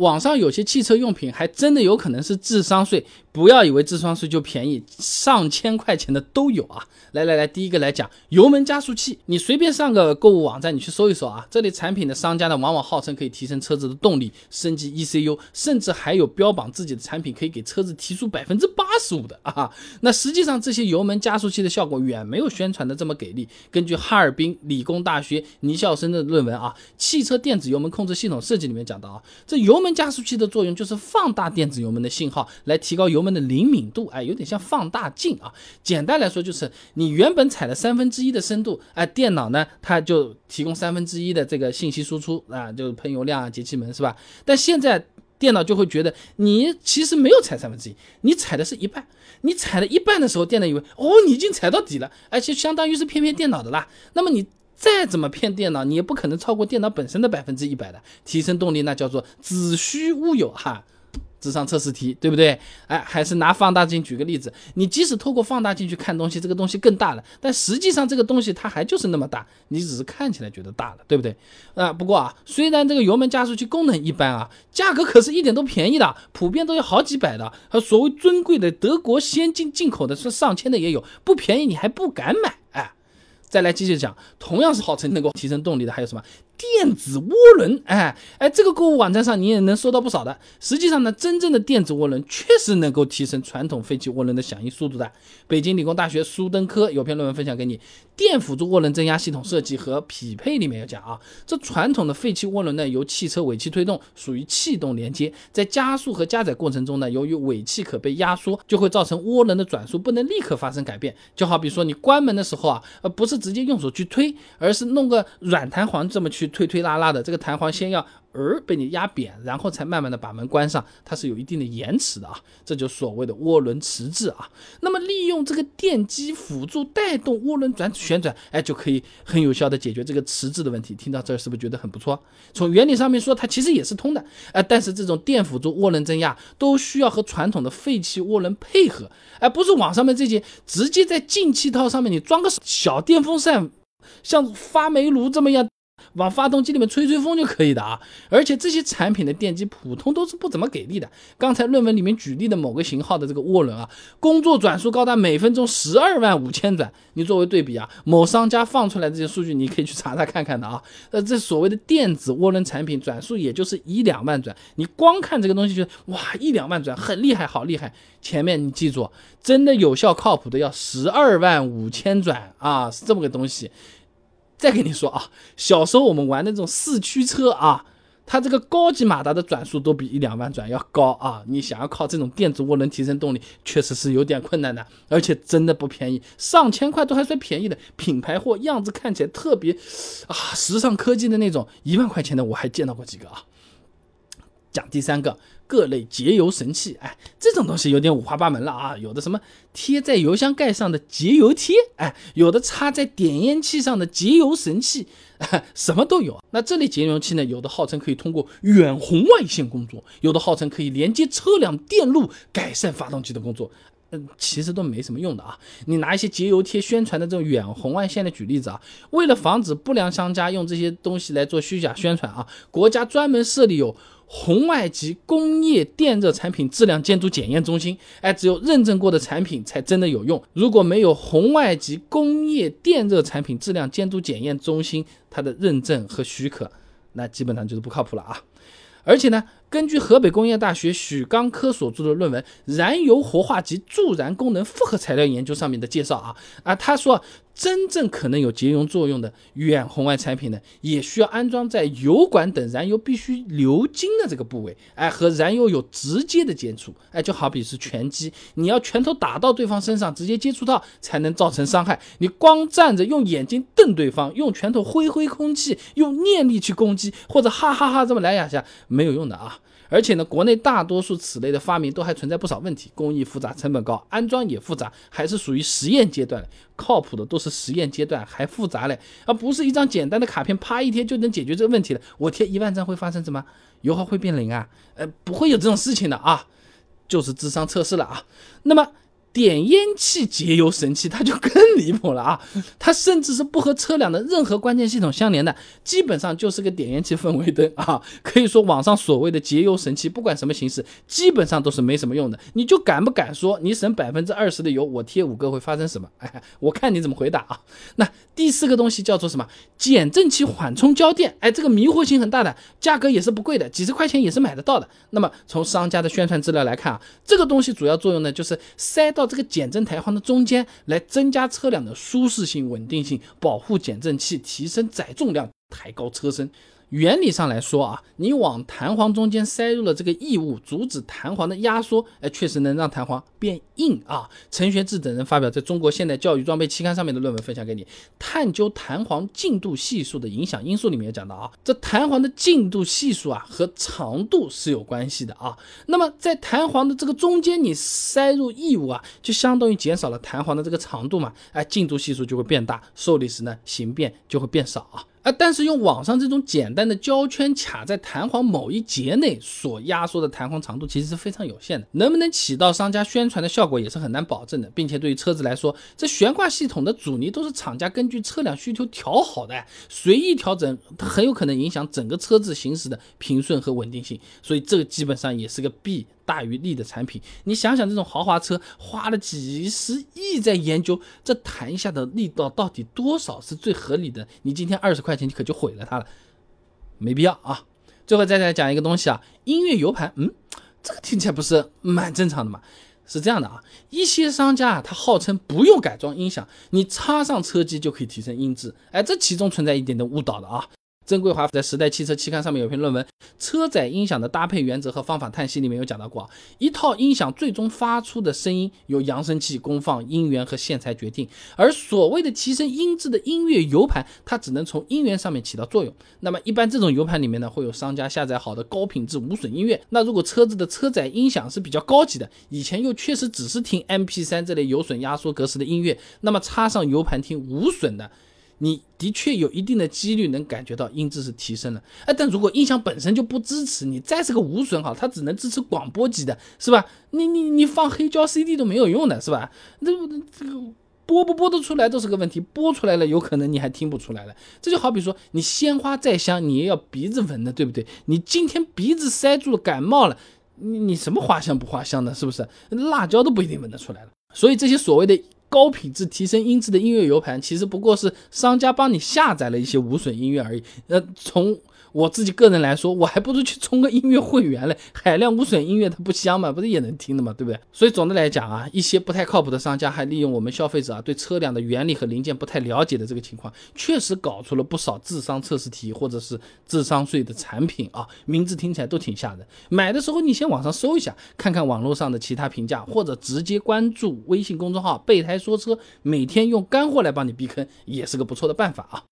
网上有些汽车用品还真的有可能是智商税，不要以为智商税就便宜，上千块钱的都有啊！来来来，第一个来讲油门加速器，你随便上个购物网站，你去搜一搜啊，这类产品的商家呢，往往号称可以提升车子的动力，升级 ECU，甚至还有标榜自己的产品可以给车子提速百分之八十五的啊！那实际上这些油门加速器的效果远没有宣传的这么给力。根据哈尔滨理工大学倪笑生的论文啊，《汽车电子油门控制系统设计》里面讲到啊，这油门加速器的作用就是放大电子油门的信号，来提高油门的灵敏度，哎，有点像放大镜啊。简单来说就是。你原本踩了三分之一的深度，哎，电脑呢，它就提供三分之一的这个信息输出啊，就是喷油量啊、节气门是吧？但现在电脑就会觉得你其实没有踩三分之一，你踩的是一半。你踩了一半的时候，电脑以为哦，你已经踩到底了，而且相当于是骗骗电脑的啦。那么你再怎么骗电脑，你也不可能超过电脑本身的百分之一百的提升动力，那叫做子虚乌有哈。智商测试题，对不对？哎，还是拿放大镜举个例子，你即使透过放大镜去看东西，这个东西更大了，但实际上这个东西它还就是那么大，你只是看起来觉得大了，对不对？啊，不过啊，虽然这个油门加速器功能一般啊，价格可是一点都便宜的，普遍都要好几百的，和所谓尊贵的德国先进进口的是上千的也有，不便宜你还不敢买，再来继续讲，同样是号称能够提升动力的，还有什么？电子涡轮？哎哎，这个购物网站上你也能搜到不少的。实际上呢，真正的电子涡轮确实能够提升传统废气涡轮的响应速度的。北京理工大学苏登科有篇论文分享给你，《电辅助涡轮增压系统设计和匹配》里面有讲啊，这传统的废气涡轮呢，由汽车尾气推动，属于气动连接，在加速和加载过程中呢，由于尾气可被压缩，就会造成涡轮的转速不能立刻发生改变。就好比说你关门的时候啊，呃，不是。直接用手去推，而是弄个软弹簧这么去推推拉拉的。这个弹簧先要呃被你压扁，然后才慢慢的把门关上，它是有一定的延迟的啊。这就所谓的涡轮迟滞啊。那么利用这个电机辅助带动涡轮转旋转，哎，就可以很有效的解决这个迟滞的问题。听到这儿是不是觉得很不错？从原理上面说，它其实也是通的。哎，但是这种电辅助涡轮增压都需要和传统的废气涡轮配合，而不是网上面这些直接在进气套上面你装个小电风扇，像发煤炉这么样。往发动机里面吹吹风就可以的啊，而且这些产品的电机普通都是不怎么给力的。刚才论文里面举例的某个型号的这个涡轮啊，工作转速高达每分钟十二万五千转。你作为对比啊，某商家放出来这些数据，你可以去查查看看的啊。呃，这所谓的电子涡轮产品转速也就是一两万转，你光看这个东西就哇一两万转很厉害，好厉害。前面你记住，真的有效靠谱的要十二万五千转啊，是这么个东西。再跟你说啊，小时候我们玩那种四驱车啊，它这个高级马达的转速都比一两万转要高啊。你想要靠这种电子涡轮提升动力，确实是有点困难的，而且真的不便宜，上千块都还算便宜的。品牌货样子看起来特别啊，时尚科技的那种，一万块钱的我还见到过几个啊。讲第三个。各类节油神器，哎，这种东西有点五花八门了啊！有的什么贴在油箱盖上的节油贴，哎，有的插在点烟器上的节油神器，什么都有。那这类节油器呢，有的号称可以通过远红外线工作，有的号称可以连接车辆电路，改善发动机的工作。嗯，其实都没什么用的啊！你拿一些节油贴宣传的这种远红外线的举例子啊，为了防止不良商家用这些东西来做虚假宣传啊，国家专门设立有。红外级工业电热产品质量监督检验中心，哎，只有认证过的产品才真的有用。如果没有红外级工业电热产品质量监督检验中心它的认证和许可，那基本上就是不靠谱了啊！而且呢。根据河北工业大学许刚科所著的论文《燃油活化及助燃功能复合材料研究》上面的介绍啊啊，他说真正可能有节油作用的远红外产品呢，也需要安装在油管等燃油必须流经的这个部位，哎，和燃油有直接的接触，哎，就好比是拳击，你要拳头打到对方身上，直接接触到才能造成伤害。你光站着用眼睛瞪对方，用拳头挥挥空气，用念力去攻击，或者哈哈哈这么来两下，没有用的啊。而且呢，国内大多数此类的发明都还存在不少问题，工艺复杂，成本高，安装也复杂，还是属于实验阶段。靠谱的都是实验阶段还复杂嘞，而不是一张简单的卡片，啪一贴就能解决这个问题了。我贴一万张会发生什么？油耗会变零啊？呃，不会有这种事情的啊，就是智商测试了啊。那么点烟器节油神器，它就更离谱了啊！它甚至是不和车辆的任何关键系统相连的，基本上就是个点烟器氛围灯啊！可以说网上所谓的节油神器，不管什么形式，基本上都是没什么用的。你就敢不敢说你省百分之二十的油，我贴五个会发生什么？哎，我看你怎么回答啊！那第四个东西叫做什么？减震器缓冲胶垫，哎，这个迷惑性很大的，价格也是不贵的，几十块钱也是买得到的。那么从商家的宣传资料来看啊，这个东西主要作用呢，就是塞到。到这个减震台簧的中间来增加车辆的舒适性、稳定性，保护减震器，提升载重量，抬高车身。原理上来说啊，你往弹簧中间塞入了这个异物，阻止弹簧的压缩，哎，确实能让弹簧变硬啊。陈学志等人发表在中国现代教育装备期刊上面的论文分享给你，探究弹簧进度系数的影响因素里面也讲到啊，这弹簧的进度系数啊和长度是有关系的啊。那么在弹簧的这个中间你塞入异物啊，就相当于减少了弹簧的这个长度嘛，哎，进度系数就会变大，受力时呢形变就会变少啊。啊，但是用网上这种简单的胶圈卡在弹簧某一节内所压缩的弹簧长度其实是非常有限的，能不能起到商家宣传的效果也是很难保证的，并且对于车子来说，这悬挂系统的阻尼都是厂家根据车辆需求调好的，随意调整它很有可能影响整个车子行驶的平顺和稳定性，所以这个基本上也是个弊。大于利的产品，你想想，这种豪华车花了几十亿在研究这弹下的力道到底多少是最合理的，你今天二十块钱你可就毁了它了，没必要啊。最后再来讲一个东西啊，音乐 U 盘，嗯，这个听起来不是蛮正常的吗？是这样的啊，一些商家啊，他号称不用改装音响，你插上车机就可以提升音质，哎，这其中存在一点的误导的啊。曾桂华在《时代汽车》期刊上面有篇论文《车载音响的搭配原则和方法叹息》里面有讲到过，一套音响最终发出的声音由扬声器、功放、音源和线材决定，而所谓的提升音质的音乐 U 盘，它只能从音源上面起到作用。那么一般这种 U 盘里面呢，会有商家下载好的高品质无损音乐。那如果车子的车载音响是比较高级的，以前又确实只是听 MP3 这类有损压缩格式的音乐，那么插上 U 盘听无损的。你的确有一定的几率能感觉到音质是提升了，哎，但如果音响本身就不支持，你再是个无损好，它只能支持广播级的，是吧？你你你放黑胶 CD 都没有用的，是吧？那这个播不播得出来都是个问题，播出来了有可能你还听不出来了。这就好比说，你鲜花再香，你也要鼻子闻的，对不对？你今天鼻子塞住了，感冒了，你你什么花香不花香的，是不是？辣椒都不一定闻得出来了。所以这些所谓的。高品质提升音质的音乐 U 盘，其实不过是商家帮你下载了一些无损音乐而已。呃，从我自己个人来说，我还不如去充个音乐会员嘞，海量无损音乐它不香吗？不是也能听的吗？对不对？所以总的来讲啊，一些不太靠谱的商家还利用我们消费者啊对车辆的原理和零件不太了解的这个情况，确实搞出了不少智商测试题或者是智商税的产品啊，名字听起来都挺吓人。买的时候你先网上搜一下，看看网络上的其他评价，或者直接关注微信公众号“备胎说车”，每天用干货来帮你避坑，也是个不错的办法啊。